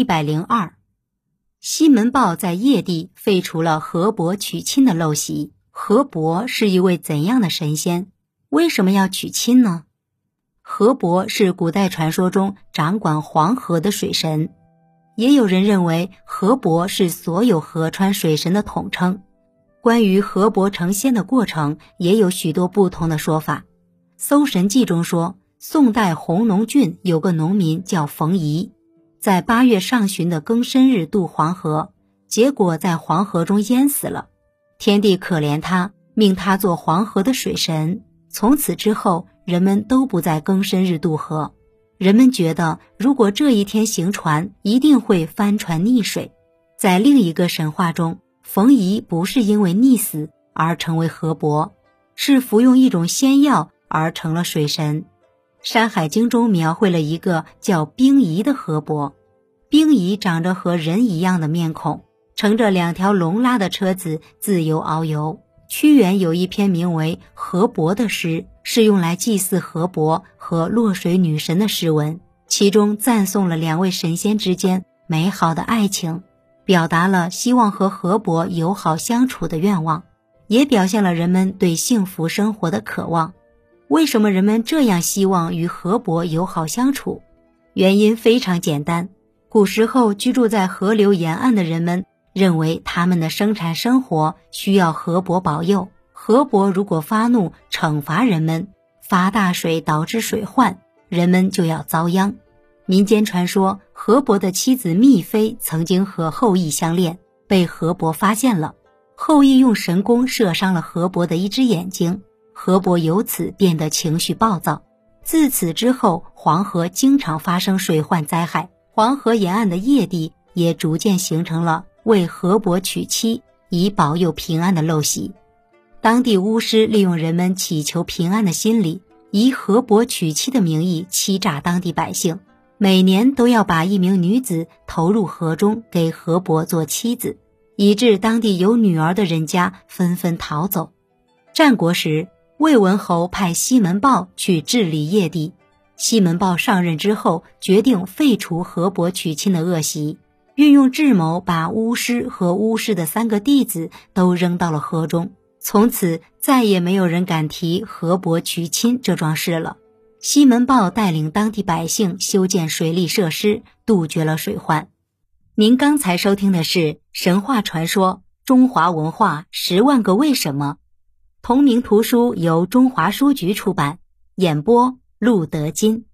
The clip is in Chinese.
一百零二，西门豹在邺地废除了河伯娶亲的陋习。河伯是一位怎样的神仙？为什么要娶亲呢？河伯是古代传说中掌管黄河的水神，也有人认为河伯是所有河川水神的统称。关于河伯成仙的过程，也有许多不同的说法。《搜神记》中说，宋代弘农郡有个农民叫冯夷，在八月上旬的庚申日渡黄河，结果在黄河中淹死了。天帝可怜他，命他做黄河的水神。从此之后，人们都不在庚申日渡河。人们觉得，如果这一天行船，一定会翻船溺水。在另一个神话中。冯夷不是因为溺死而成为河伯，是服用一种仙药而成了水神。《山海经》中描绘了一个叫冰夷的河伯，冰夷长着和人一样的面孔，乘着两条龙拉的车子自由遨游。屈原有一篇名为《河伯》的诗，是用来祭祀河伯和洛水女神的诗文，其中赞颂了两位神仙之间美好的爱情。表达了希望和河伯友好相处的愿望，也表现了人们对幸福生活的渴望。为什么人们这样希望与河伯友好相处？原因非常简单：古时候居住在河流沿岸的人们认为，他们的生产生活需要河伯保佑。河伯如果发怒惩罚人们，发大水导致水患，人们就要遭殃。民间传说，河伯的妻子密妃曾经和后羿相恋，被河伯发现了。后羿用神弓射伤了河伯的一只眼睛，河伯由此变得情绪暴躁。自此之后，黄河经常发生水患灾害，黄河沿岸的邺地也逐渐形成了为河伯娶妻以保佑平安的陋习。当地巫师利用人们祈求平安的心理，以河伯娶妻的名义欺诈当地百姓。每年都要把一名女子投入河中，给河伯做妻子，以致当地有女儿的人家纷纷逃走。战国时，魏文侯派西门豹去治理邺地。西门豹上任之后，决定废除河伯娶亲的恶习，运用智谋把巫师和巫师的三个弟子都扔到了河中。从此，再也没有人敢提河伯娶亲这桩事了。西门豹带领当地百姓修建水利设施，杜绝了水患。您刚才收听的是神话传说《中华文化十万个为什么》，同名图书由中华书局出版，演播陆德金。